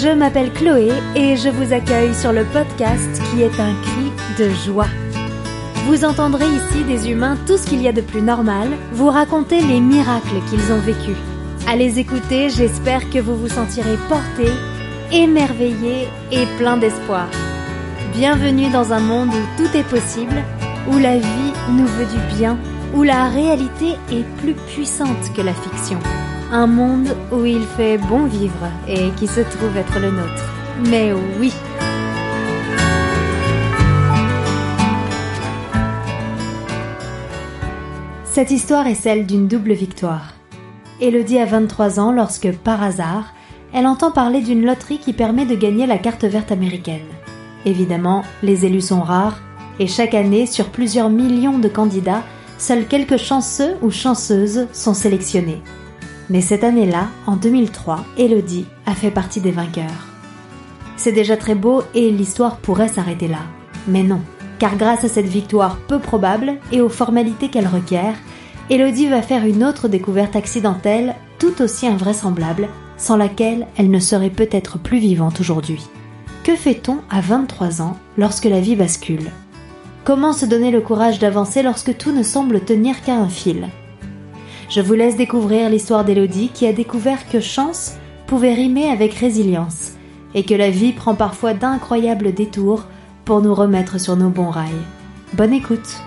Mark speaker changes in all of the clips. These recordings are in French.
Speaker 1: Je m'appelle Chloé et je vous accueille sur le podcast qui est un cri de joie. Vous entendrez ici des humains tout ce qu'il y a de plus normal, vous raconter les miracles qu'ils ont vécus. À les écouter, j'espère que vous vous sentirez porté, émerveillé et plein d'espoir. Bienvenue dans un monde où tout est possible, où la vie nous veut du bien, où la réalité est plus puissante que la fiction. Un monde où il fait bon vivre et qui se trouve être le nôtre. Mais oui Cette histoire est celle d'une double victoire. Elodie a 23 ans lorsque, par hasard, elle entend parler d'une loterie qui permet de gagner la carte verte américaine. Évidemment, les élus sont rares, et chaque année, sur plusieurs millions de candidats, seuls quelques chanceux ou chanceuses sont sélectionnés. Mais cette année-là, en 2003, Elodie a fait partie des vainqueurs. C'est déjà très beau et l'histoire pourrait s'arrêter là. Mais non, car grâce à cette victoire peu probable et aux formalités qu'elle requiert, Elodie va faire une autre découverte accidentelle tout aussi invraisemblable, sans laquelle elle ne serait peut-être plus vivante aujourd'hui. Que fait-on à 23 ans lorsque la vie bascule? Comment se donner le courage d'avancer lorsque tout ne semble tenir qu'à un fil? Je vous laisse découvrir l'histoire d'Elodie qui a découvert que chance pouvait rimer avec résilience et que la vie prend parfois d'incroyables détours pour nous remettre sur nos bons rails. Bonne écoute.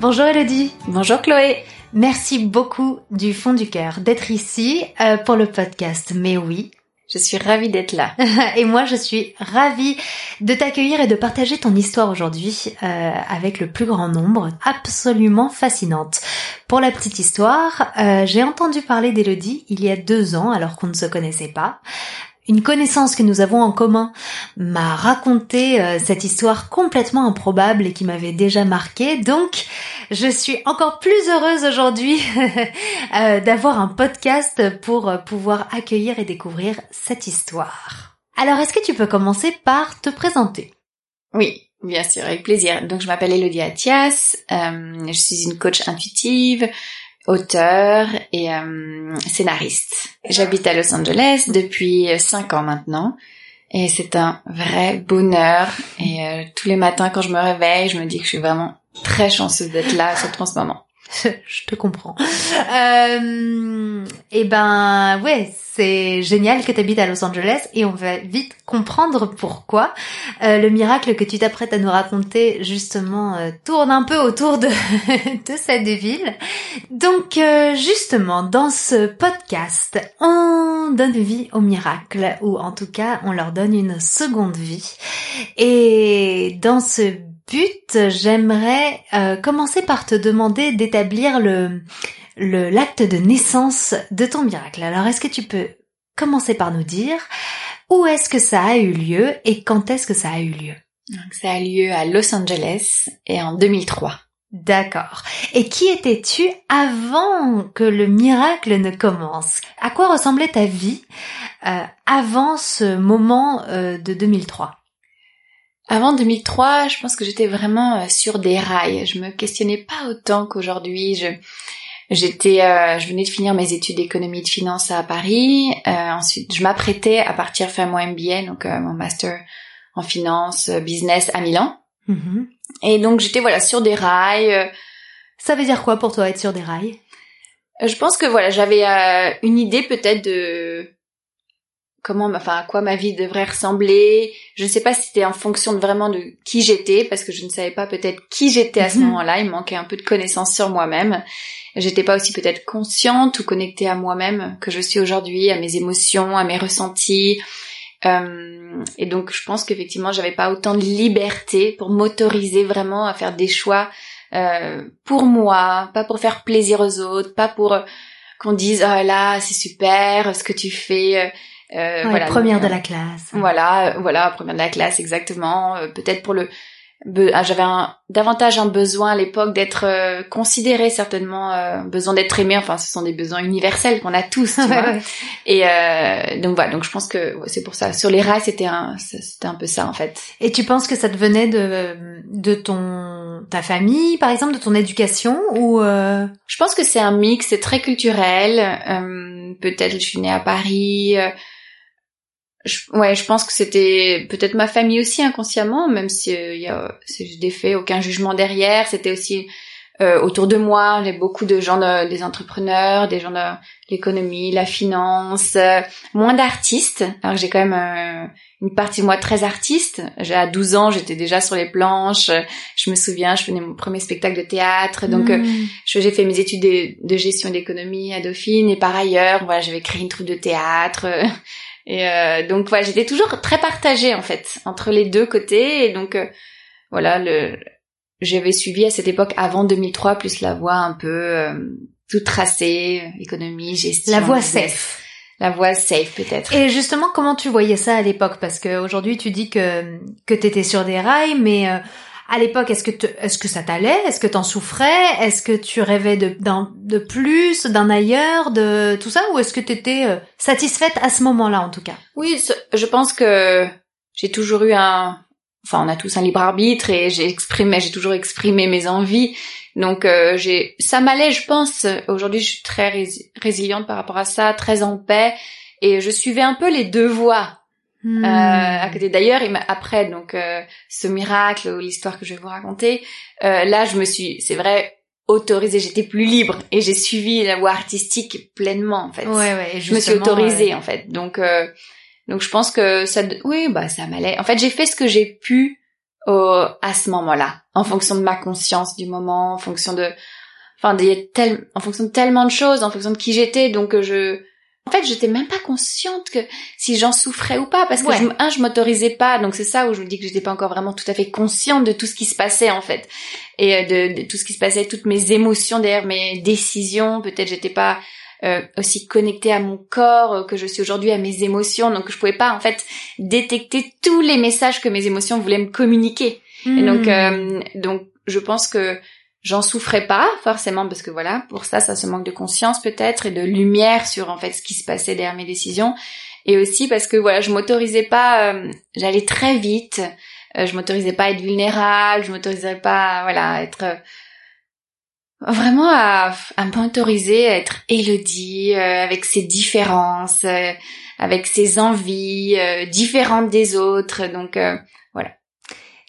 Speaker 1: Bonjour Elodie
Speaker 2: Bonjour Chloé.
Speaker 1: Merci beaucoup du fond du cœur d'être ici euh, pour le podcast. Mais oui,
Speaker 2: je suis ravie d'être là.
Speaker 1: et moi, je suis ravie de t'accueillir et de partager ton histoire aujourd'hui euh, avec le plus grand nombre, absolument fascinante. Pour la petite histoire, euh, j'ai entendu parler d'Elodie il y a deux ans alors qu'on ne se connaissait pas une connaissance que nous avons en commun m'a raconté euh, cette histoire complètement improbable et qui m'avait déjà marqué. Donc, je suis encore plus heureuse aujourd'hui euh, d'avoir un podcast pour euh, pouvoir accueillir et découvrir cette histoire. Alors, est-ce que tu peux commencer par te présenter?
Speaker 2: Oui, bien sûr, avec plaisir. Donc, je m'appelle Elodie Athias, je suis une coach intuitive, auteur et euh, scénariste. J'habite à Los Angeles depuis cinq ans maintenant. Et c'est un vrai bonheur. Et euh, tous les matins quand je me réveille, je me dis que je suis vraiment très chanceuse d'être là, surtout en ce moment.
Speaker 1: je te comprends. Euh, et eh ben ouais, c'est génial que tu habites à Los Angeles et on va vite comprendre pourquoi euh, le miracle que tu t'apprêtes à nous raconter justement euh, tourne un peu autour de, cette ville. Donc euh, justement dans ce podcast, on donne vie aux miracles ou en tout cas on leur donne une seconde vie. Et dans ce but, j'aimerais euh, commencer par te demander d'établir le l'acte de naissance de ton miracle. Alors, est-ce que tu peux commencer par nous dire où est-ce que ça a eu lieu et quand est-ce que ça a eu lieu?
Speaker 2: Ça a eu lieu à Los Angeles et en 2003.
Speaker 1: D'accord. Et qui étais-tu avant que le miracle ne commence? À quoi ressemblait ta vie euh, avant ce moment euh, de 2003
Speaker 2: avant 2003, je pense que j'étais vraiment euh, sur des rails. Je me questionnais pas autant qu'aujourd'hui. Je j'étais, euh, je venais de finir mes études d'économie de finance à Paris. Euh, ensuite, je m'apprêtais à partir faire mon MBA, donc mon master en finance business à Milan. Mm-hmm. Et donc j'étais voilà sur des rails.
Speaker 1: Ça veut dire quoi pour toi être sur des rails?
Speaker 2: Je pense que voilà, j'avais une idée peut-être de comment, enfin, à quoi ma vie devrait ressembler. Je ne sais pas si c'était en fonction de vraiment de qui j'étais, parce que je ne savais pas peut-être qui j'étais à ce mhm. moment-là. Il me manquait un peu de connaissances sur moi-même. J'étais pas aussi peut-être consciente ou connectée à moi-même que je suis aujourd'hui, à mes émotions, à mes ressentis. Euh, et donc, je pense qu'effectivement, j'avais pas autant de liberté pour m'autoriser vraiment à faire des choix euh, pour moi, pas pour faire plaisir aux autres, pas pour euh, qu'on dise oh là c'est super ce que tu fais
Speaker 1: euh, voilà, première de la classe.
Speaker 2: Voilà, euh, voilà, première de la classe exactement. Euh, peut-être pour le ah, j'avais un, davantage un besoin à l'époque d'être euh, considéré certainement euh, besoin d'être aimé. Enfin ce sont des besoins universels qu'on a tous tu vois. Et euh, donc voilà donc je pense que c'est pour ça. Sur les rails c'était un c'était un peu ça en fait.
Speaker 1: Et tu penses que ça te venait de de ton ta famille par exemple de ton éducation ou euh...
Speaker 2: je pense que c'est un mix c'est très culturel. Peut-être je suis née à Paris je, ouais, je pense que c'était peut-être ma famille aussi inconsciemment, même si il euh, y a, des faits, aucun jugement derrière. C'était aussi euh, autour de moi, j'ai beaucoup de gens, des entrepreneurs, des gens de l'économie, la finance, euh, moins d'artistes. Alors j'ai quand même une partie de moi très artiste. J'ai à 12 ans, j'étais déjà sur les planches. Je me souviens, je faisais mon premier spectacle de théâtre. Donc mmh. j'ai fait mes études de, de gestion d'économie à Dauphine et par ailleurs, voilà, j'avais créé une troupe de théâtre. Et euh, donc voilà, j'étais toujours très partagée en fait entre les deux côtés. Et donc euh, voilà, le j'avais suivi à cette époque avant 2003 plus la voie un peu euh, toute tracée, économie, gestion.
Speaker 1: La voie safe.
Speaker 2: La voie safe peut-être.
Speaker 1: Et justement, comment tu voyais ça à l'époque? Parce qu'aujourd'hui, tu dis que que t'étais sur des rails, mais à l'époque, est-ce que est-ce que ça t'allait? Est-ce que t'en souffrais? Est-ce que tu rêvais de d'un de plus, d'un ailleurs, de tout ça, ou est-ce que t'étais euh, satisfaite à ce moment-là, en tout cas?
Speaker 2: Oui, je pense que j'ai toujours eu un, enfin, on a tous un libre arbitre et j'ai exprimé, j'ai toujours exprimé mes envies. Donc euh, j'ai, ça m'allait, je pense. Aujourd'hui, je suis très résiliente par rapport à ça, très en paix, et je suivais un peu les deux voies. Euh, à côté d'ailleurs, après donc euh, ce miracle ou l'histoire que je vais vous raconter, euh, là je me suis, c'est vrai, autorisée, j'étais plus libre et j'ai suivi la voie artistique pleinement en fait.
Speaker 1: Ouais, ouais,
Speaker 2: je me suis autorisée en fait. Donc donc je pense que ça, oui, bah ça m'allait. En fait, j'ai fait ce que j'ai pu à ce moment-là, en fonction de ma conscience du moment, en fonction de, enfin, tel, en fonction de tellement de choses, en fonction de qui j'étais. Donc je en fait, j'étais même pas consciente que si j'en souffrais ou pas, parce que je, un, je m'autorisais pas, donc c'est ça où je me dis que j'étais pas encore vraiment tout à fait consciente de tout ce qui se passait en fait, et euh, de, tout ce qui se passait, toutes mes émotions derrière mes décisions. Peut-être j'étais pas euh, aussi connectée à mon corps euh, que je suis aujourd'hui à mes émotions, donc je pouvais pas en fait détecter tous les messages que mes émotions voulaient me communiquer. Et donc, hmm. donc je pense que J'en souffrais pas forcément parce que voilà, pour ça, ça se manque de conscience peut-être et de lumière sur en fait ce qui se passait derrière mes décisions. Et aussi parce que voilà, je m'autorisais pas, euh, j'allais très vite, euh, je m'autorisais pas à être vulnérable, je m'autorisais pas, voilà, à être euh, vraiment à, à m'autoriser à être Elodie avec ses différences, avec ses envies différentes des autres. Donc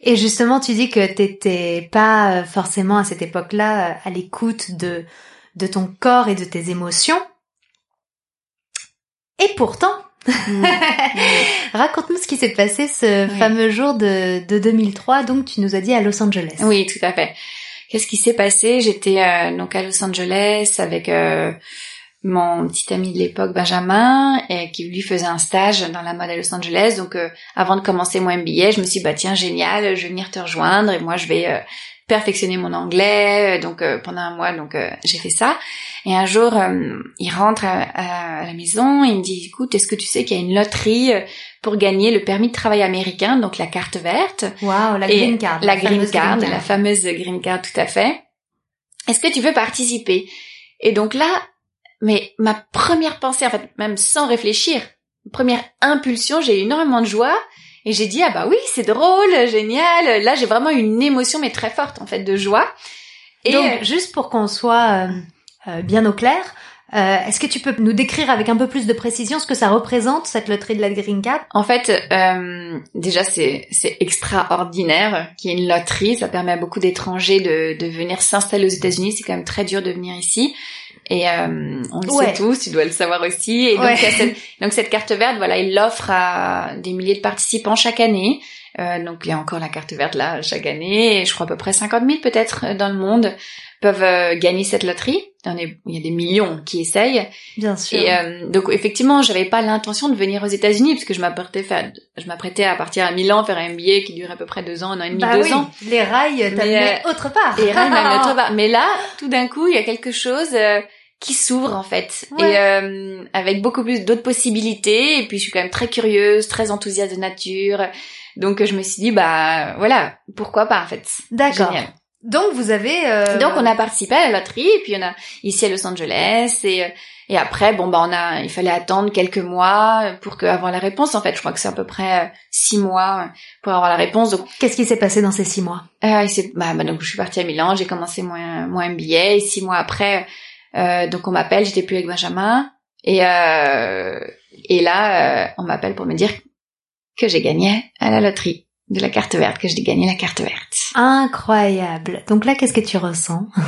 Speaker 1: et justement, tu dis que t'étais pas euh, forcément à cette époque-là euh, à l'écoute de, de ton corps et de tes émotions. Et pourtant, mmh. raconte-nous ce qui s'est passé ce fameux jour de, de 2003, donc tu nous as dit à Los Angeles.
Speaker 2: Oui, tout à fait. Qu'est-ce qui s'est passé? J'étais euh, donc à Los Angeles avec mon petit ami de l'époque Benjamin et qui lui faisait un stage dans la mode à Los Angeles. Donc euh, avant de commencer mon MBA je me suis dit bah tiens génial je vais venir te rejoindre et moi je vais euh, perfectionner mon anglais. Donc euh, pendant un mois donc j'ai fait ça. Et un jour il rentre à, la maison il me dit écoute est-ce que tu sais qu'il y a une loterie pour gagner le permis de travail américain donc la carte verte.
Speaker 1: Waouh la green card
Speaker 2: la, green card la fameuse green card tout à fait. Est-ce que tu veux participer? Et donc là mais ma première pensée, en fait, même sans réfléchir, première impulsion, j'ai eu énormément de joie et j'ai dit ah bah oui c'est drôle, génial. Là j'ai vraiment une émotion mais très forte en fait de joie.
Speaker 1: Et donc euh, juste pour qu'on soit euh, euh, bien au clair, Est-ce que tu peux nous décrire avec un peu plus de précision ce que ça représente cette loterie de la Green Card?
Speaker 2: En fait, déjà c'est c'est extraordinaire qu'il y ait une loterie. Ça permet à beaucoup d'étrangers de de venir s'installer aux États-Unis. C'est quand même très dur de venir ici. Et euh, on le sait tous, tu dois le savoir aussi. Et donc, cette, donc cette carte verte, voilà, il l'offre à des milliers de participants chaque année. Euh, donc il y a encore la carte verte là chaque année. Et je crois à peu près 50 000 peut-être euh, dans le monde peuvent euh, gagner cette loterie. Il y a des millions qui essayent.
Speaker 1: Bien sûr.
Speaker 2: Et euh, donc effectivement, j'avais pas l'intention de venir aux États-Unis parce que je m'apprêtais faire, je m'apprêtais à partir à Milan faire un MBA qui durait à peu près deux ans, un an et demi, bah deux oui, ans.
Speaker 1: Les rails t'amenaient autre part.
Speaker 2: Les rails m'amenaient autre part. Mais là, tout d'un coup, il y a quelque chose qui s'ouvre en fait.
Speaker 1: Ouais.
Speaker 2: et euh, avec beaucoup plus d'autres possibilités. Et puis je suis quand même très curieuse très enthousiaste de nature. Donc je me suis dit bah voilà pourquoi pas en fait.
Speaker 1: D'accord. Donc vous avez. euh,
Speaker 2: donc on a participé à la loterie. Et puis on a ici à Los Angeles. Et euh, et après bon bah on a il fallait attendre quelques mois pour que avoir la réponse en fait. Je crois que c'est à peu près euh, six mois pour avoir la réponse. Donc
Speaker 1: Qu'est-ce qui s'est passé dans ces six mois?
Speaker 2: euh, bah, bah, donc je suis partie à Milan, j'ai commencé mon, mon MBA et six mois après, euh, donc on m'appelle, j'étais plus avec Benjamin et euh, et là euh, on m'appelle pour me dire que j'ai gagné à la loterie de la carte verte, que j'ai gagné la carte verte.
Speaker 1: Incroyable. Donc là, qu'est-ce que tu ressens?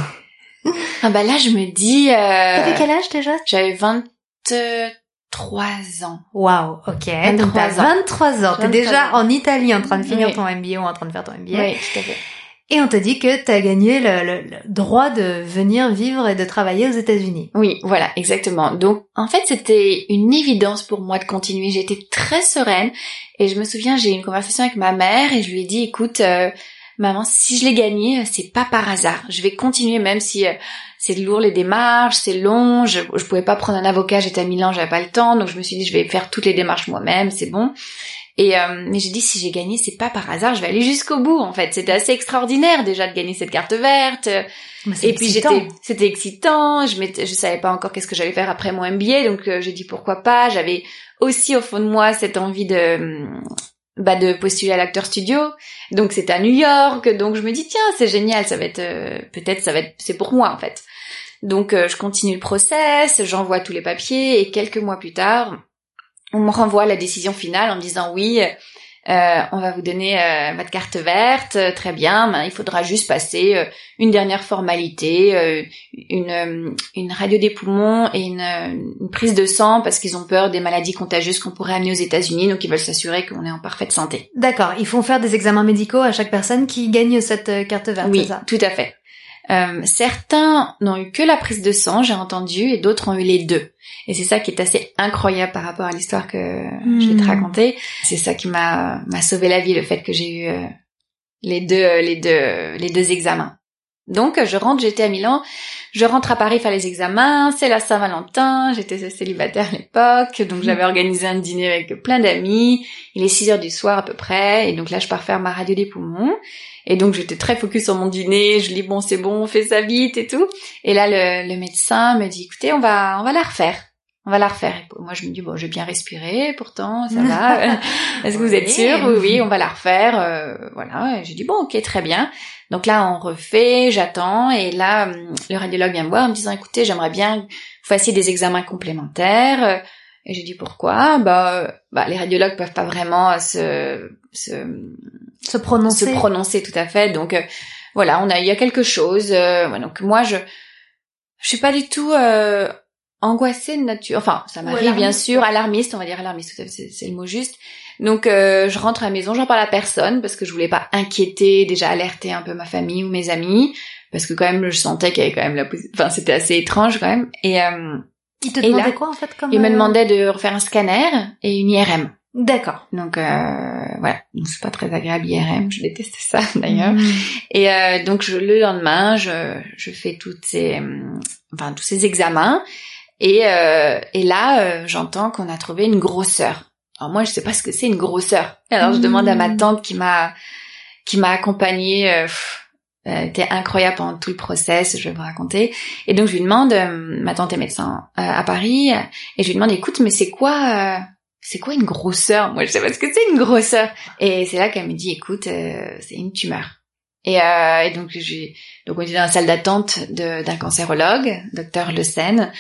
Speaker 2: Ah bah là je me dis, euh,
Speaker 1: T'avais quel âge déjà?
Speaker 2: j'avais 23 ans.
Speaker 1: Waouh, ok.
Speaker 2: 23
Speaker 1: Donc t'as
Speaker 2: ans.
Speaker 1: 23 ans. T'es
Speaker 2: 23
Speaker 1: déjà
Speaker 2: ans.
Speaker 1: en Italie en train de finir
Speaker 2: Oui.
Speaker 1: ton MBA ou en train de faire ton MBA.
Speaker 2: Oui, tout à fait.
Speaker 1: Et on te dit que t'as gagné le, droit de venir vivre et de travailler aux États-Unis.
Speaker 2: Oui, voilà, exactement. Donc, en fait, c'était une évidence pour moi de continuer. J'étais très sereine et je me souviens, j'ai eu une conversation avec ma mère et je lui ai dit, écoute, euh, maman, si je l'ai gagné, c'est pas par hasard. Je vais continuer même si euh, c'est lourd les démarches, c'est long. Je, je pouvais pas prendre un avocat, j'étais à Milan, j'avais pas le temps, donc je me suis dit, je vais faire toutes les démarches moi-même, c'est bon. Et euh, mais j'ai dit si j'ai gagné, c'est pas par hasard, je vais aller jusqu'au bout. En fait, c'était assez extraordinaire déjà de gagner cette carte verte.
Speaker 1: C'est
Speaker 2: Et puis j'étais, c'était excitant. Je je savais pas encore qu'est-ce que j'allais faire après mon MBA, donc euh, j'ai dit pourquoi pas. J'avais aussi au fond de moi cette envie de, hum, bah, de postuler à l'acteur studio. Donc c'était à New York, donc je me dis tiens c'est génial, ça va être, euh, peut-être ça va être, c'est pour moi en fait. Donc euh, je continue le process, j'envoie tous les papiers et quelques mois plus tard, on me renvoie la décision finale en me disant oui. euh, on va vous donner euh, votre carte verte, euh, très bien. ben, il faudra juste passer euh, une dernière formalité, euh, une, euh, une radio des poumons et une, une prise de sang parce qu'ils ont peur des maladies contagieuses qu'on pourrait amener aux États-Unis, donc ils veulent s'assurer qu'on est en parfaite santé.
Speaker 1: D'accord, ils font faire des examens médicaux à chaque personne qui gagne cette carte verte,
Speaker 2: oui,
Speaker 1: ça?
Speaker 2: tout à fait. Euh, certains n'ont eu que la prise de sang, j'ai entendu, et d'autres ont eu les deux. Et c'est ça qui est assez incroyable par rapport à l'histoire que je vais te
Speaker 1: Hmm.
Speaker 2: raconter. C'est ça qui m'a m'a sauvé la vie, le fait que j'ai eu euh, les deux euh, les deux les deux examens. Donc je rentre, j'étais à Milan, je rentre à Paris faire les examens, c'est la Saint-Valentin, j'étais célibataire à l'époque, donc j'avais organisé un dîner avec plein d'amis, il est 6 heures du soir à peu près, et donc là je pars faire ma radio des poumons, et donc j'étais très focus sur mon dîner, je dis bon c'est bon, on fait ça vite et tout, et là le, le médecin me dit écoutez on va on va la refaire. On va la refaire. Et moi, je me dis, bon, j'ai bien respiré, pourtant, ça va. Est-ce que vous êtes sûr? Oui, oui, on va la refaire. euh, voilà. Et j'ai dit, bon, ok, très bien. Donc là, on refait, j'attends. Et là, le radiologue vient me voir en me disant, écoutez, j'aimerais bien que vous fassiez des examens complémentaires. Et j'ai dit, pourquoi? Bah, euh, bah, les radiologues peuvent pas vraiment se, se,
Speaker 1: Se prononcer.
Speaker 2: se prononcer tout à fait. Donc euh, voilà, on a il y a quelque chose. euh, ouais, donc moi je je suis pas du tout euh, angoissée de nature. Enfin, ça m'arrive bien sûr, alarmiste, on va dire alarmiste, c'est le mot juste. Donc euh, je rentre à la maison, j'en parle à personne parce que je voulais pas inquiéter, déjà alerter un peu ma famille ou mes amis parce que quand même je sentais qu'il y avait quand même la enfin c'était assez étrange quand même et euh,
Speaker 1: Il te demandait quoi en fait comme
Speaker 2: il me
Speaker 1: euh,
Speaker 2: demandait de refaire un scanner et une IRM.
Speaker 1: D'accord.
Speaker 2: Donc euh, voilà, c'est pas très agréable IRM, je déteste ça d'ailleurs.
Speaker 1: Mhm.
Speaker 2: Et euh, donc je, le lendemain, je, je fais toutes ces, hum, enfin tous ces examens. Et, euh, et là, euh, j'entends qu'on a trouvé une grosseur. Alors moi, je sais pas ce que c'est une grosseur. Alors je
Speaker 1: Mm.
Speaker 2: demande à ma tante qui m'a qui m'a accompagnée. Euh, elle était incroyable pendant tout le process. Je vais vous raconter. Et donc je lui demande, euh, ma tante est médecin euh, à Paris, euh, et je lui demande, écoute, mais c'est quoi euh, c'est quoi une grosseur? Moi, je sais pas ce que c'est une grosseur. Et c'est là qu'elle me dit, écoute, euh, c'est une tumeur. Et, euh, et donc j'ai donc on était dans la salle d'attente d'un cancérologue, docteur Le Seine.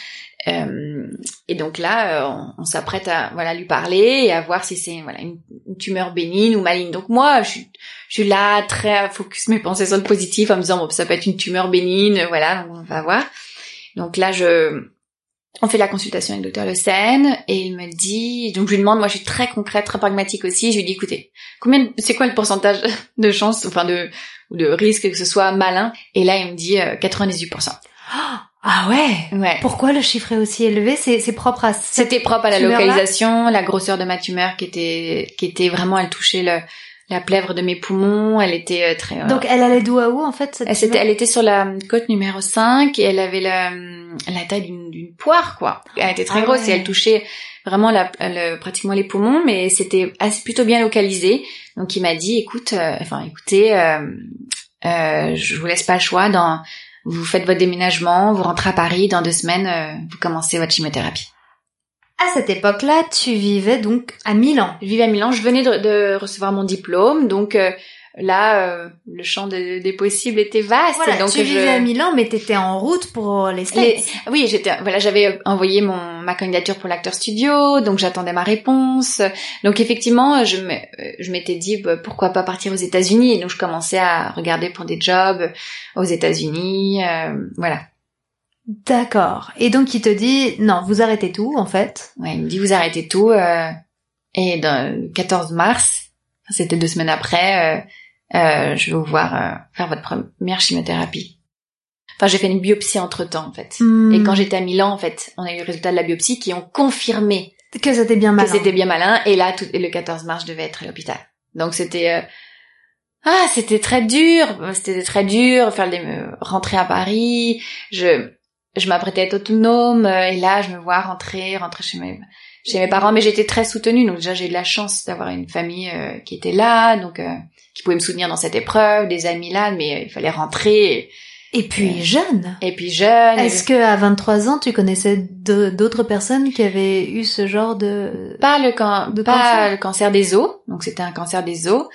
Speaker 2: Euh, et donc là, euh, on, s'apprête à voilà lui parler et à voir si c'est voilà une, tumeur bénigne ou maligne. Donc moi, je suis je suis là très focus mes pensées sur le positif en me disant bon ça peut être une tumeur bénigne, voilà, on va voir. Donc là, je on fait la consultation avec le docteur Le Seine et il me dit donc je lui demande moi je suis très concrète, très pragmatique aussi. Je lui dis écoutez combien de- c'est quoi le pourcentage de chance enfin de de risque que ce soit malin? Et là il me dit euh, 98%.
Speaker 1: Ah ouais?
Speaker 2: Ouais.
Speaker 1: Pourquoi le chiffre est aussi élevé? C'est c'est propre à
Speaker 2: C'était propre à la localisation, la grosseur de ma tumeur qui était qui était vraiment elle touchait le la plèvre de mes poumons. Elle était euh, très. euh,
Speaker 1: Donc elle allait d'où à où en fait cette
Speaker 2: elle, était sur la côte numéro 5 et elle avait la, la taille d'une, poire, quoi. Elle était très
Speaker 1: Ah
Speaker 2: grosse
Speaker 1: ouais.
Speaker 2: et elle touchait vraiment la, le- pratiquement les poumons, mais c'était assez, plutôt bien localisé. Donc il m'a dit, écoute, euh, enfin écoutez, euh, euh, je vous laisse pas le choix. Dans, vous faites votre déménagement, vous rentrez à Paris dans deux semaines, euh, vous commencez votre chimiothérapie.
Speaker 1: À cette époque-là, tu vivais donc à Milan.
Speaker 2: Je vivais à Milan, je venais de, de recevoir mon diplôme, donc euh, là, euh, le champ de- des possibles était vaste.
Speaker 1: Voilà,
Speaker 2: donc
Speaker 1: tu
Speaker 2: je...
Speaker 1: vivais à Milan, mais t'étais en route pour les States.
Speaker 2: Les- Oui, j'étais voilà, j'avais envoyé mon ma candidature pour l'acteur studio, donc j'attendais ma réponse. Donc effectivement, je me euh, je m'étais dit bah, pourquoi pas partir aux États-Unis? Donc je commençais à regarder pour des jobs aux États-Unis, euh, voilà.
Speaker 1: D'accord. Et donc il te dit non, vous arrêtez tout en fait.
Speaker 2: Ouais, il me dit vous arrêtez tout euh, et dans le 14 mars, c'était deux semaines après, euh, euh, je vais vous voir euh, faire votre première chimiothérapie. Enfin, j'ai fait une biopsie entre temps en fait.
Speaker 1: Hmm.
Speaker 2: Et quand j'étais à Milan, en fait, on a eu le résultat de la biopsie qui ont confirmé
Speaker 1: que c'était bien malin.
Speaker 2: que c'était bien malin. Et là, tout, et le 14 mars, je devais être à l'hôpital. Donc c'était euh, ah, c'était très dur. C'était très dur. Faire me- rentrer à Paris. Je je m'apprêtais à être autonome. euh, Et là, je me vois rentrer, rentrer chez mes chez mes parents. Mais j'étais très soutenue. Donc déjà, j'ai eu de la chance d'avoir une famille euh, qui était là, donc euh, qui pouvait me soutenir dans cette épreuve, des amis là. Mais euh, il fallait rentrer. Et,
Speaker 1: Et puis jeune.
Speaker 2: et puis jeune.
Speaker 1: Est-ce que à 23 ans, tu connaissais d'autres personnes qui avaient eu ce genre de
Speaker 2: pas le can-
Speaker 1: De
Speaker 2: pas
Speaker 1: cancer?
Speaker 2: le cancer des os donc c'était un cancer des os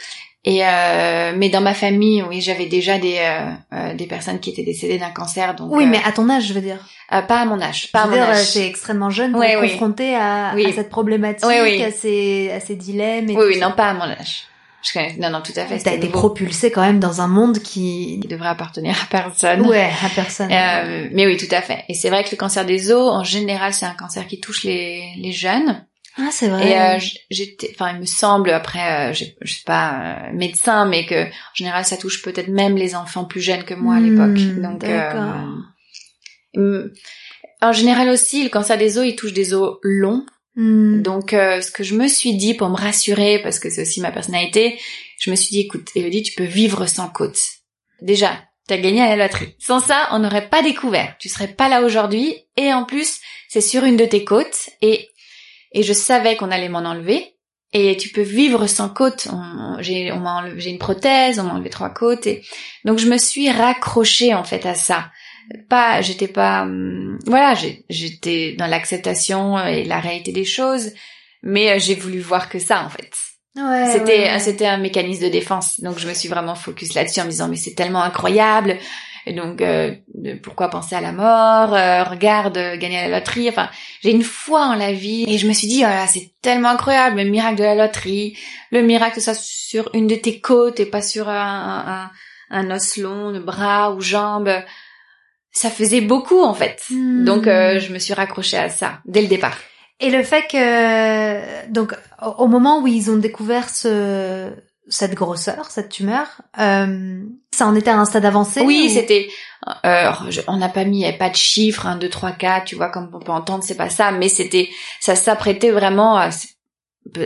Speaker 2: et euh, mais dans ma famille oui j'avais déjà des euh, euh, des personnes qui étaient décédées d'un cancer donc
Speaker 1: Oui,
Speaker 2: euh,
Speaker 1: mais à ton âge, je veux dire.
Speaker 2: euh, pas à mon âge pas
Speaker 1: je
Speaker 2: à
Speaker 1: veux
Speaker 2: mon
Speaker 1: dire,
Speaker 2: âge
Speaker 1: c'est extrêmement jeune pour
Speaker 2: oui.
Speaker 1: confronté à,
Speaker 2: Oui.
Speaker 1: à cette problématique,
Speaker 2: Oui,
Speaker 1: à ces à ces dilemmes. Et
Speaker 2: oui oui
Speaker 1: ça.
Speaker 2: non pas à mon âge je non non tout à fait
Speaker 1: T'as été propulsé quand même dans un monde qui
Speaker 2: qui devrait appartenir à personne
Speaker 1: ouais à personne.
Speaker 2: Euh, mais oui tout à fait et c'est vrai que le cancer des os en général c'est un cancer qui touche les les jeunes
Speaker 1: ah c'est vrai.
Speaker 2: Et euh, j'étais, enfin, il me semble après, euh, je suis pas euh, médecin, mais que en général, ça touche peut-être même les enfants plus jeunes que moi à l'époque.
Speaker 1: Hmm,
Speaker 2: Donc,
Speaker 1: d'accord.
Speaker 2: euh, en général aussi, le cancer des os, il touche des os longs.
Speaker 1: Hmm.
Speaker 2: Donc, euh, ce que je me suis dit pour me rassurer, parce que c'est aussi ma personnalité, je me suis dit, écoute, Elodie, tu peux vivre sans côte. Déjà, t'as gagné à la loterie. Sans ça, on n'aurait pas découvert. Tu serais pas là aujourd'hui. Et en plus, c'est sur une de tes côtes. Et, et je savais qu'on allait m'en enlever. Et tu peux vivre sans côte. On, j'ai, on m'a enlevé, j'ai une prothèse, on m'a enlevé trois côtes. Et donc je me suis raccrochée en fait à ça. Pas, j'étais pas, hum, voilà, j'étais dans l'acceptation et la réalité des choses. Mais euh, j'ai voulu voir que ça en fait.
Speaker 1: Ouais,
Speaker 2: C'était
Speaker 1: ouais, ouais.
Speaker 2: c'était un mécanisme de défense. Donc je me suis vraiment focus là-dessus en me disant mais c'est tellement incroyable. Et donc euh, de- pourquoi penser à la mort? Euh, Regarde euh, gagner à la loterie. Enfin j'ai une foi en la vie et je me suis dit oh c'est tellement incroyable le miracle de la loterie, le miracle que ça sur une de tes côtes et pas sur un, un, un os long, le bras ou jambe. Ça faisait beaucoup en fait.
Speaker 1: Hmm.
Speaker 2: Donc euh, je me suis raccrochée à ça dès le départ.
Speaker 1: Et le fait que donc au moment où ils ont découvert ce cette grosseur, cette tumeur, euh, ça en était à un stade avancé.
Speaker 2: Oui,
Speaker 1: ou-
Speaker 2: c'était. Euh, je- on n'a pas mis, il y avait pas de chiffres, 1, 2, 3, 4, tu vois, comme on peut entendre, c'est pas ça, mais c'était, ça s'apprêtait vraiment à,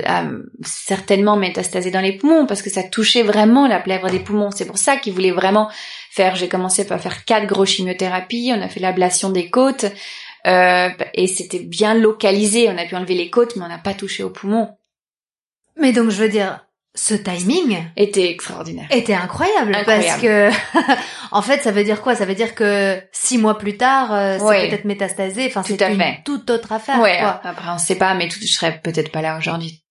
Speaker 2: à certainement métastaser dans les poumons, parce que ça touchait vraiment la plèvre des poumons. C'est pour ça qu'ils voulaient vraiment faire, j'ai commencé par faire quatre gros chimiothérapies, on a fait l'ablation des côtes, euh, et c'était bien localisé, on a pu enlever les côtes, mais on n'a pas touché aux poumons.
Speaker 1: Mais donc je veux dire, ce timing
Speaker 2: Était extraordinaire.
Speaker 1: était incroyable, parce que en fait ça veut dire quoi? Ça veut dire que six mois plus tard, euh, c'est
Speaker 2: Ouais.
Speaker 1: peut-être métastasé. Enfin c'est une
Speaker 2: fait.
Speaker 1: toute autre affaire.
Speaker 2: Ouais,
Speaker 1: quoi.
Speaker 2: après on sait pas, mais tout, je serais peut-être pas là aujourd'hui.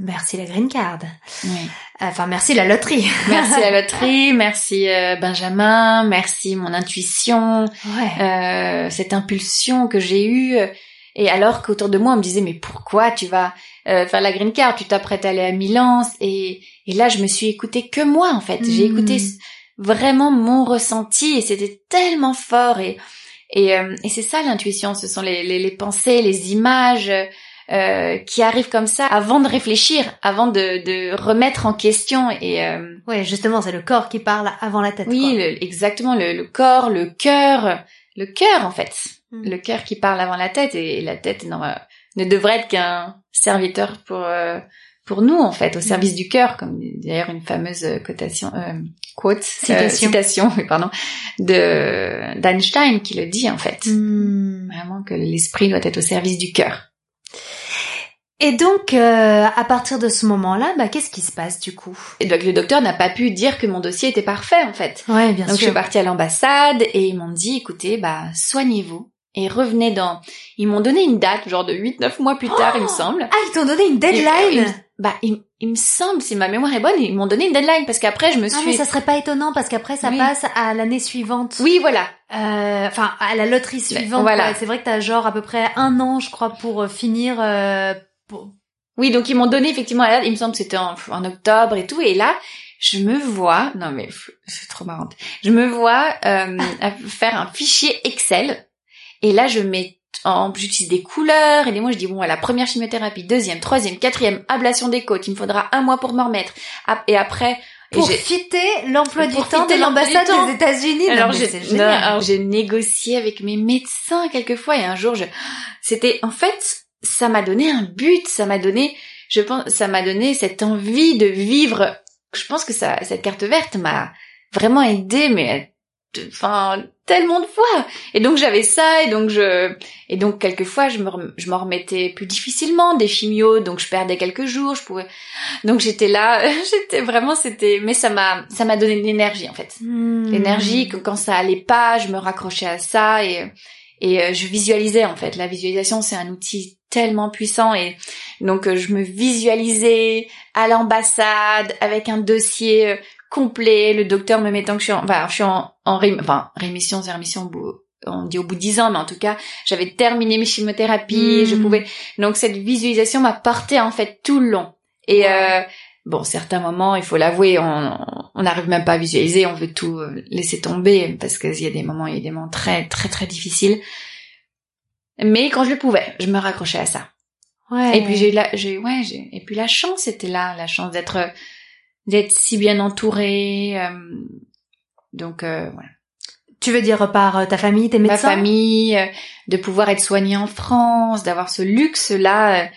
Speaker 1: Merci la green card.
Speaker 2: Oui.
Speaker 1: Enfin merci la loterie.
Speaker 2: Merci la loterie, merci euh, Benjamin, merci mon intuition,
Speaker 1: Ouais.
Speaker 2: euh, cette impulsion que j'ai eue. Et alors qu'autour de moi, on me disait, mais pourquoi tu vas euh, faire la green card? Tu t'apprêtes à aller à Milan. Et, et là, je me suis écoutée que moi, en fait. J'ai
Speaker 1: Mm.
Speaker 2: écouté vraiment mon ressenti et c'était tellement fort. Et, et, euh, et c'est ça l'intuition, ce sont les, les, les pensées, les images euh, qui arrivent comme ça avant de réfléchir, avant de, de remettre en question. Et... euh,
Speaker 1: Ouais, justement, c'est le corps qui parle avant la tête.
Speaker 2: oui,
Speaker 1: quoi.
Speaker 2: le- exactement, le, le corps, le cœur, le cœur en fait,
Speaker 1: Mm.
Speaker 2: le cœur qui parle avant la tête et la tête non, euh, ne devrait être qu'un serviteur pour euh, pour nous en fait, au service du cœur, comme d'ailleurs une fameuse cotation, euh, quote, citation, citation pardon, de d'Einstein qui le dit en fait,
Speaker 1: Hmm.
Speaker 2: vraiment que l'esprit doit être au service du cœur.
Speaker 1: Et donc, euh, à partir de ce moment-là, bah, qu'est-ce qui se passe du coup?
Speaker 2: Et donc le docteur n'a pas pu dire que mon dossier était parfait en fait.
Speaker 1: Ouais, bien
Speaker 2: Donc je suis partie à l'ambassade et ils m'ont dit, écoutez, bah soignez-vous et revenez dans. Ils m'ont donné une date, genre de 8-9 mois plus tard, il me semble.
Speaker 1: Ah, ils t'ont donné une
Speaker 2: et-
Speaker 1: deadline
Speaker 2: Bah, il, il me semble, si ma mémoire est bonne, ils m'ont donné une deadline parce qu'après je me
Speaker 1: Ah,
Speaker 2: suis.
Speaker 1: mais ça serait pas étonnant parce qu'après ça
Speaker 2: Oui.
Speaker 1: passe à l'année suivante.
Speaker 2: Oui, voilà.
Speaker 1: Euh, Enfin, à la loterie suivante.
Speaker 2: voilà.
Speaker 1: C'est vrai que t'as genre à peu près un an, je crois, pour euh, finir. Euh, pour...
Speaker 2: Oui, donc ils m'ont donné effectivement la date. Il me semble que c'était en, en octobre et tout. Et là, je me vois. Non mais c'est trop marrante. Je me vois euh, faire un fichier Excel. Et là, je mets en j'utilise des couleurs et des mots. Je dis bon, la première chimiothérapie, deuxième, troisième, quatrième, ablation des côtes. Il me faudra un mois pour me remettre. Et après.
Speaker 1: Pour fitter l'emploi du temps de l'ambassade des États-Unis.
Speaker 2: Alors j'ai négocié avec mes médecins quelquefois et un jour je c'était en fait ça m'a donné un but, ça m'a donné je pense ça m'a donné cette envie de vivre. Je pense que ça cette carte verte m'a vraiment aidé mais enfin tellement de fois. Et donc j'avais ça et donc je et donc quelquefois je me je m'en remettais plus difficilement des chimios donc je perdais quelques jours je pouvais donc j'étais là j'étais vraiment c'était mais ça m'a ça m'a donné de l'énergie en fait.
Speaker 1: Hmm.
Speaker 2: l'énergie que quand ça allait pas je me raccrochais à ça et et euh, je visualisais en fait. La visualisation c'est un outil tellement puissant et donc euh, je me visualisais à l'ambassade avec un dossier euh, complet le docteur me mettant que je suis en, enfin je suis en, en enfin rémission c'est rémission on dit au bout de dix ans mais en tout cas j'avais terminé mes chimiothérapies
Speaker 1: Mm.
Speaker 2: je pouvais donc cette visualisation m'a porté en fait tout le long et euh, Bon, certains moments, il faut l'avouer, on on n'arrive même pas à visualiser, on veut tout euh, laisser tomber parce qu'il y a des moments, il y a des moments très très très difficiles. Mais quand je le pouvais, je me raccrochais à ça.
Speaker 1: Ouais.
Speaker 2: Et puis j'ai eu la, j'ai ouais, j'ai et puis la chance était là, la chance d'être d'être si bien entourée. euh, donc euh, voilà,
Speaker 1: Tu veux dire par euh, ta famille, tes médecins?
Speaker 2: ma famille, de pouvoir être soignée en France, d'avoir ce luxe là.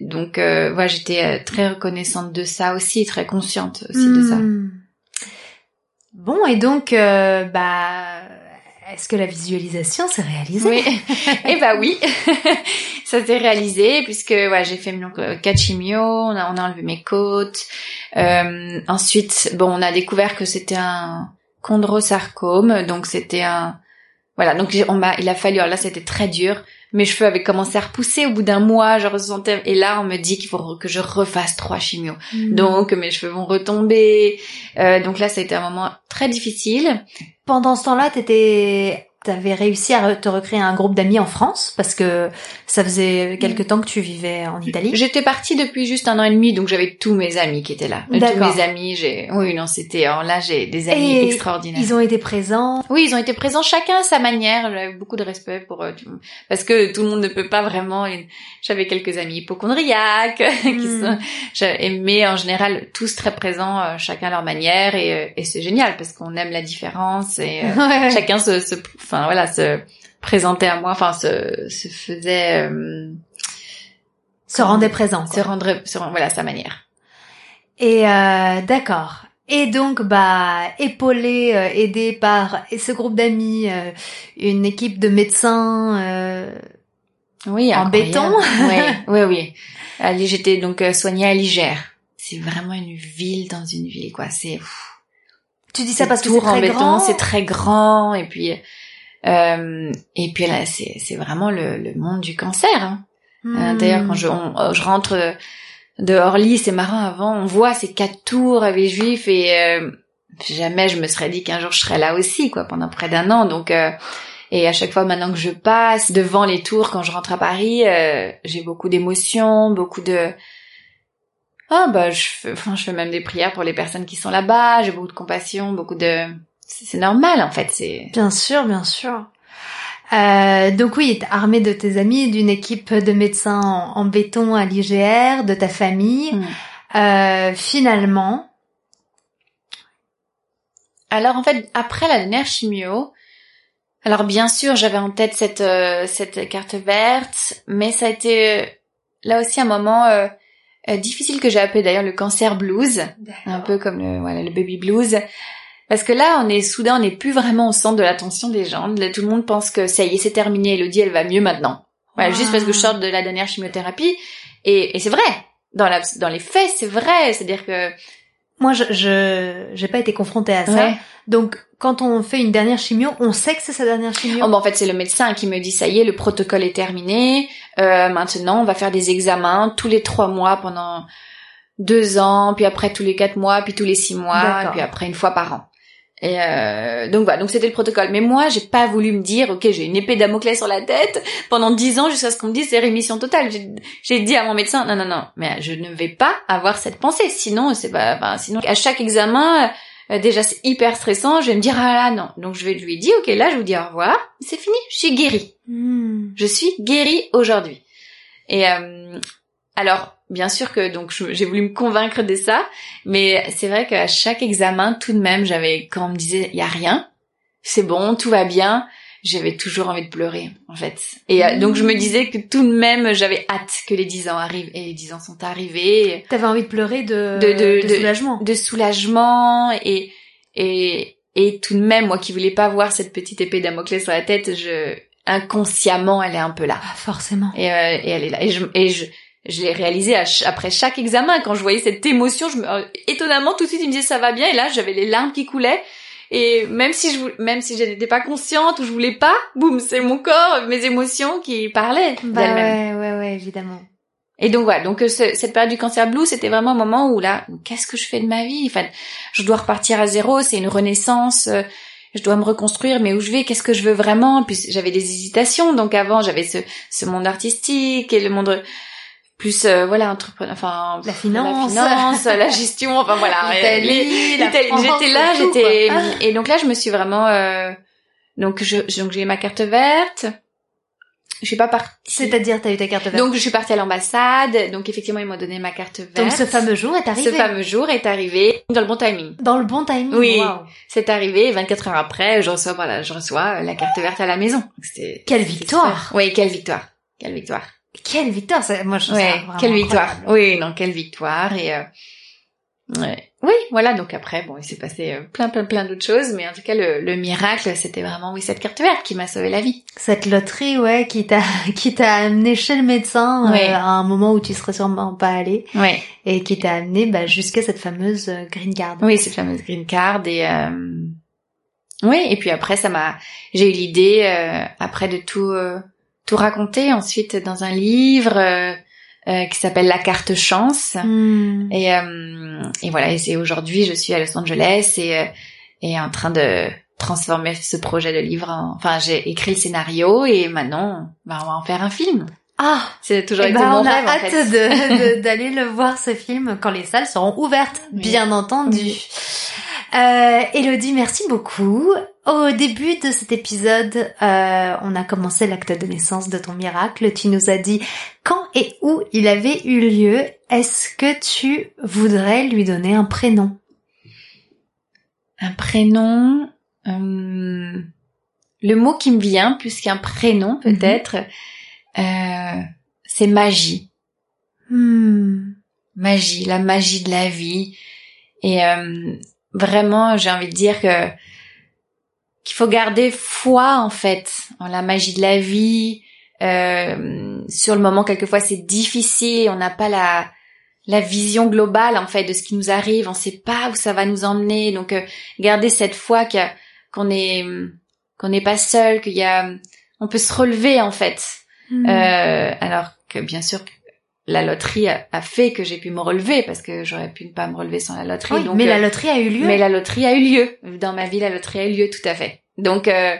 Speaker 2: donc euh, voilà, j'étais très reconnaissante de ça aussi, très consciente aussi de ça.
Speaker 1: Hmm. Bon, et donc, euh, bah, est-ce que la visualisation s'est réalisée?
Speaker 2: Oui. Et bah oui, ça s'est réalisé puisque ouais, j'ai fait donc euh, quatre chimio, on a, on a enlevé mes côtes. Euh, ensuite, bon, on a découvert que c'était un chondrosarcome, donc c'était un voilà, donc on m'a il a fallu alors là c'était très dur. Mes cheveux avaient commencé à repousser au bout d'un mois, je ressentais et là on me dit qu'il faut que je refasse trois chimios.
Speaker 1: Hmm.
Speaker 2: Donc mes cheveux vont retomber. Euh, donc là ça a été un moment très difficile.
Speaker 1: Pendant ce temps-là, t'étais, t'avais réussi à te recréer un groupe d'amis en France parce que ça faisait quelque temps que tu vivais en Italie.
Speaker 2: J'étais partie depuis juste un an et demi, donc j'avais tous mes amis qui étaient là. Euh, Tous
Speaker 1: D'accord.
Speaker 2: mes amis, j'ai, oui, non, c'était, là, j'ai des amis
Speaker 1: Et
Speaker 2: extraordinaires.
Speaker 1: Ils ont été présents.
Speaker 2: Oui, ils ont été présents chacun à sa manière. J'avais beaucoup de respect pour eux, parce que tout le monde ne peut pas vraiment. J'avais quelques amis hypochondriaques qui
Speaker 1: Hmm.
Speaker 2: sont, mais en général tous très présents, euh, chacun à leur manière, et, euh, et c'est génial parce qu'on aime la différence et
Speaker 1: Ouais.
Speaker 2: chacun se, se, enfin voilà, se présentait à moi, enfin se, se faisait. euh,
Speaker 1: se rendait présents.
Speaker 2: se rendre, se rendre- voilà, sa manière.
Speaker 1: Et euh, d'accord. Et donc, bah, épaulé, euh, aidé par ce groupe d'amis, euh, une équipe de médecins. euh,
Speaker 2: Oui,
Speaker 1: En béton
Speaker 2: Oui, oui, oui. Allez, J'étais donc soignée à Ligère. C'est vraiment une ville dans une ville, quoi. C'est
Speaker 1: Tu dis ça parce que c'est
Speaker 2: tour en
Speaker 1: très
Speaker 2: béton,
Speaker 1: grand.
Speaker 2: c'est très grand, et puis euh, et puis là, c'est vraiment le, monde du cancer. Hein. Euh, D'ailleurs, quand je euh, rentre de Orly, c'est marrant. Avant, on voit ces quatre tours avec les Juifs, et jamais je me serais dit qu'un jour je serais là aussi, quoi, pendant près d'un an. Donc euh, et à chaque fois maintenant que je passe devant les tours quand je rentre à Paris, j'ai beaucoup d'émotions, beaucoup de ah bah je fais même des prières pour les personnes qui sont là-bas. J'ai beaucoup de compassion, beaucoup de c'est normal en fait. C'est
Speaker 1: Bien sûr, bien sûr. Euh, donc oui, armé de tes amis, d'une équipe de médecins en, en béton à l'IGR, de ta famille.
Speaker 2: Mm.
Speaker 1: Euh, finalement,
Speaker 2: Alors en fait, après la dernière chimio, alors bien sûr, j'avais en tête cette euh, cette carte verte, mais ça a été euh, là aussi un moment. euh, difficile que j'ai appelé d'ailleurs le cancer blues, un peu comme le, voilà, le baby blues. Parce que là, on est soudain, on n'est plus vraiment au centre de l'attention des gens. Là, tout le monde pense que ça y est, c'est terminé. Elodie, elle va mieux maintenant. Voilà, juste parce que je sors de la dernière chimiothérapie. Et, et c'est vrai. Dans, la, dans les faits, c'est vrai. C'est-à-dire que
Speaker 1: moi, je, je j'ai pas été confrontée à ça. Donc, quand on fait une dernière chimio, on sait que c'est sa dernière chimio.
Speaker 2: Oh, bah, en fait, c'est le médecin qui me dit ça y est, le protocole est terminé. Euh, maintenant, on va faire des examens tous les trois mois pendant deux ans, puis après tous les quatre mois, puis tous les six mois, puis après une fois par an. Et euh, donc voilà, donc c'était le protocole. Mais moi, j'ai pas voulu me dire, ok, j'ai une épée Damoclès sur la tête pendant dix ans jusqu'à ce qu'on me dise c'est rémission totale. J'ai dit à mon médecin, non non non, mais je ne vais pas avoir cette pensée. Sinon, c'est pas, enfin, sinon à chaque examen, euh, déjà c'est hyper stressant. Je vais me dire ah là non. Donc je vais lui dire, ok, là je vous dis au revoir, c'est fini, je suis guérie. Hmm. Je suis guérie aujourd'hui. Et euh, alors bien sûr que donc j'ai voulu me convaincre de ça, mais c'est vrai qu'à chaque examen, tout de même, j'avais quand on me disait il y a rien, c'est bon, tout va bien, j'avais toujours envie de pleurer en fait. Et euh, donc je me disais que tout de même, j'avais hâte que les dix ans arrivent et les dix ans sont arrivés.
Speaker 1: T'avais envie de pleurer de de, soulagement,
Speaker 2: de soulagement et et et tout de même, moi qui voulais pas voir cette petite épée Damoclès sur la tête, je inconsciemment, elle est un peu là.
Speaker 1: Ah, forcément.
Speaker 2: Et, euh, et elle est là. Et je, et je, je l'ai réalisé après chaque examen. Quand je voyais cette émotion je me, euh, étonnamment tout de suite il me disait ça va bien. Et là j'avais les larmes qui coulaient. Et même si je même si je n'étais pas consciente ou je voulais pas boum c'est mon corps mes émotions qui parlaient
Speaker 1: bah ouais ouais ouais évidemment.
Speaker 2: Et donc voilà. Donc euh, cette période du cancer blue c'était vraiment un moment où là qu'est-ce que je fais de ma vie? Enfin je dois repartir à zéro c'est une renaissance euh, je dois me reconstruire, mais où je vais, qu'est-ce que je veux vraiment? Puis j'avais des hésitations, donc avant j'avais ce, ce monde artistique et le monde plus euh, voilà entrepreneur enfin
Speaker 1: la finance.
Speaker 2: la finance la gestion enfin voilà. J'étais là j'étais et donc là je me suis vraiment euh, donc je donc j'ai ma carte verte. Je suis pas partie.
Speaker 1: C'est-à-dire t'as eu ta carte verte?
Speaker 2: Donc je suis partie à l'ambassade. Donc effectivement ils m'ont donné ma carte verte.
Speaker 1: Donc ce fameux jour est arrivé.
Speaker 2: Ce fameux jour est arrivé dans le bon timing.
Speaker 1: Dans le bon timing
Speaker 2: oui. c'est arrivé 24 heures après je reçois voilà je reçois la carte verte à la maison.
Speaker 1: Quelle victoire.
Speaker 2: oui quelle victoire. Quelle victoire
Speaker 1: quelle victoire ça, moi je
Speaker 2: ouais, quelle victoire. oui non quelle victoire. Et euh, ouais. oui voilà donc après bon il s'est passé euh, plein plein plein d'autres choses mais en tout cas le, le miracle c'était vraiment oui cette carte verte qui m'a sauvé la vie.
Speaker 1: Cette loterie ouais qui t'a qui t'a amené chez le médecin euh, à un moment où tu serais sûrement pas allé.
Speaker 2: Ouais.
Speaker 1: et qui t'a amené bah, jusqu'à cette fameuse green card.
Speaker 2: Oui cette fameuse green card et oui et puis après ça m'a j'ai eu l'idée après de tout tout raconter ensuite dans un livre euh, euh, qui s'appelle La carte chance. Hmm. Et, euh, et voilà, et c'est aujourd'hui, je suis à Los Angeles et, et en train de transformer ce projet de livre. En... Enfin, j'ai écrit le scénario et maintenant, bah, on va en faire un film.
Speaker 1: Ah,
Speaker 2: c'est toujours eh ben, mon
Speaker 1: on
Speaker 2: rêve.
Speaker 1: On a hâte d'aller le voir ce film quand les salles seront ouvertes, bien entendu. Euh, Elodie, merci beaucoup. Au début de cet épisode, euh, on a commencé l'acte de naissance de ton miracle. Tu nous as dit quand et où il avait eu lieu. Est-ce que tu voudrais lui donner un prénom?
Speaker 2: Un prénom euh, Le mot qui me vient, plus qu'un prénom mhm. peut-être, euh, c'est magie.
Speaker 1: Hmm.
Speaker 2: Magie, la magie de la vie. Et euh, vraiment, j'ai envie de dire que qu'il faut garder foi en fait en la magie de la vie. Euh, sur le moment, quelquefois, c'est difficile. On n'a pas la la vision globale en fait de ce qui nous arrive. On sait pas où ça va nous emmener. Donc, euh, garder cette foi qu'on est qu'on n'est pas seul, qu'il y a on peut se relever en fait. Hmm. Euh, alors que bien sûr la loterie a, fait que j'ai pu me relever parce que j'aurais pu ne pas me relever sans la loterie.
Speaker 1: Oui, mais la euh, loterie a eu lieu.
Speaker 2: Mais la loterie a eu lieu dans ma vie. La loterie a eu lieu tout à fait. Donc euh,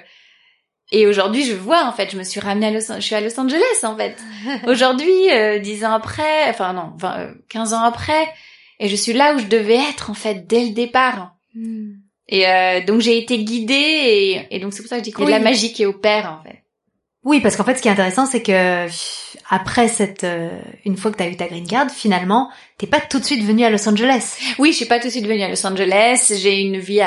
Speaker 2: et aujourd'hui, je vois en fait, je me suis ramenée à Los, je suis à Los Angeles en fait. aujourd'hui, euh, dix ans après, enfin non, 20, 15 ans après, et je suis là où je devais être en fait dès le départ. Hmm. Et donc j'ai été guidée et, et donc c'est pour ça que je dis qu'il y a de la magie qui opère en fait.
Speaker 1: Oui, parce qu'en fait, ce qui est intéressant, c'est que après cette, euh, une fois que t'as eu ta green card, finalement, t'es pas tout de suite venu à Los Angeles.
Speaker 2: Oui, je suis pas tout de suite venue à Los Angeles. J'ai une vie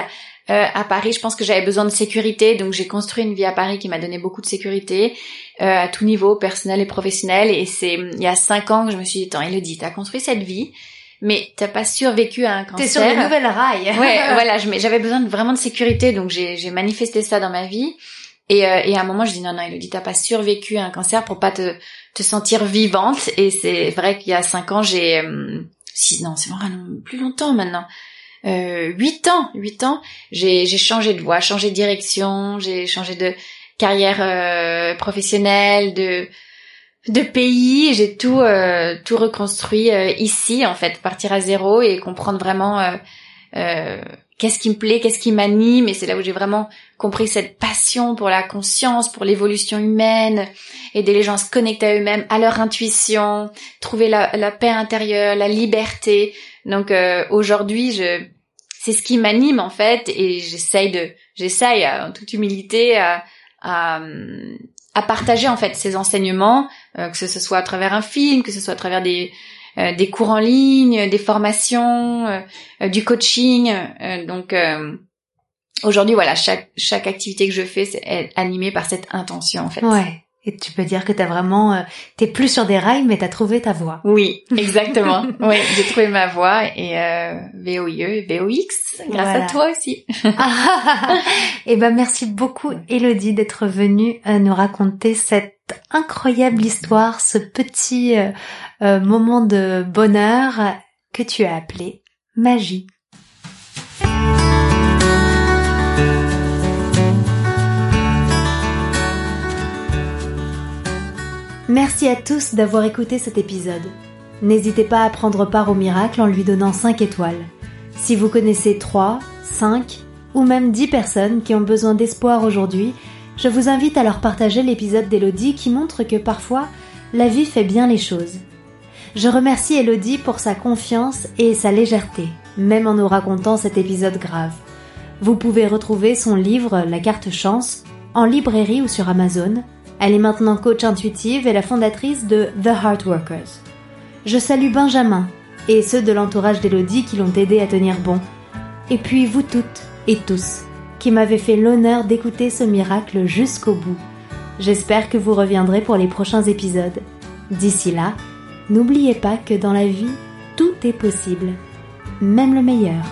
Speaker 2: Euh, à Paris, je pense que j'avais besoin de sécurité, donc j'ai construit une vie à Paris qui m'a donné beaucoup de sécurité euh, à tout niveau, personnel et professionnel. Et c'est il y a cinq ans que je me suis dit, attends, Elodie, t'as construit cette vie, mais t'as pas survécu à un cancer.
Speaker 1: T'es sur les nouvelles rails.
Speaker 2: ouais, voilà, j'avais besoin de, vraiment de sécurité, donc j'ai manifesté ça dans ma vie. Et, euh, et à un moment, je dis non, non, Elodie, t'as pas survécu à un cancer pour pas te, te sentir vivante. Et c'est vrai qu'il y a cinq ans, j'ai euh, six, non, c'est vraiment plus longtemps maintenant. Euh, huit ans, huit ans, j'ai changé de voie, changé de direction, j'ai changé de carrière euh, professionnelle, de de pays, j'ai tout euh, tout reconstruit euh, ici en fait, partir à zéro et comprendre vraiment euh, qu'est-ce qui me plaît, qu'est-ce qui m'anime, et c'est là où j'ai vraiment compris cette passion pour la conscience, pour l'évolution humaine, aider les gens à se connecter à eux-mêmes, à leur intuition, trouver la, paix intérieure, la liberté. Donc euh, aujourd'hui, je c'est ce qui m'anime en fait, et j'essaye de, j'essaye en toute humilité à, à, à, partager en fait ces enseignements, euh, que ce soit à travers un film, que ce soit à travers des euh, des cours en ligne, des formations, euh, euh, du coaching. donc aujourd'hui, voilà, chaque chaque activité que je fais, c'est animée par cette intention en fait.
Speaker 1: Ouais. Et tu peux dire que t'as vraiment, t'es plus sur des rails, mais t'as trouvé ta voie.
Speaker 2: Oui, exactement. oui, j'ai trouvé ma voie et euh, VOIE et VOX grâce à toi aussi. et
Speaker 1: eh ben merci beaucoup, Elodie, d'être venue nous raconter cette incroyable histoire, ce petit euh, moment de bonheur que tu as appelé magie. Merci à tous d'avoir écouté cet épisode. N'hésitez pas à prendre part au miracle en lui donnant 5 étoiles. Si vous connaissez 3, 5 ou même 10 personnes qui ont besoin d'espoir aujourd'hui, je vous invite à leur partager l'épisode d'Elodie qui montre que parfois, la vie fait bien les choses. Je remercie Elodie pour sa confiance et sa légèreté, même en nous racontant cet épisode grave. Vous pouvez retrouver son livre La carte chance en librairie ou sur Amazon. Elle est maintenant coach intuitive et la fondatrice de The Heart Workers. Je salue Benjamin et ceux de l'entourage d'Elodie qui l'ont aidé à tenir bon. Et puis vous toutes et tous qui m'avez fait l'honneur d'écouter ce miracle jusqu'au bout. J'espère que vous reviendrez pour les prochains épisodes. D'ici là, N'oubliez pas que dans la vie, tout est possible, même le meilleur.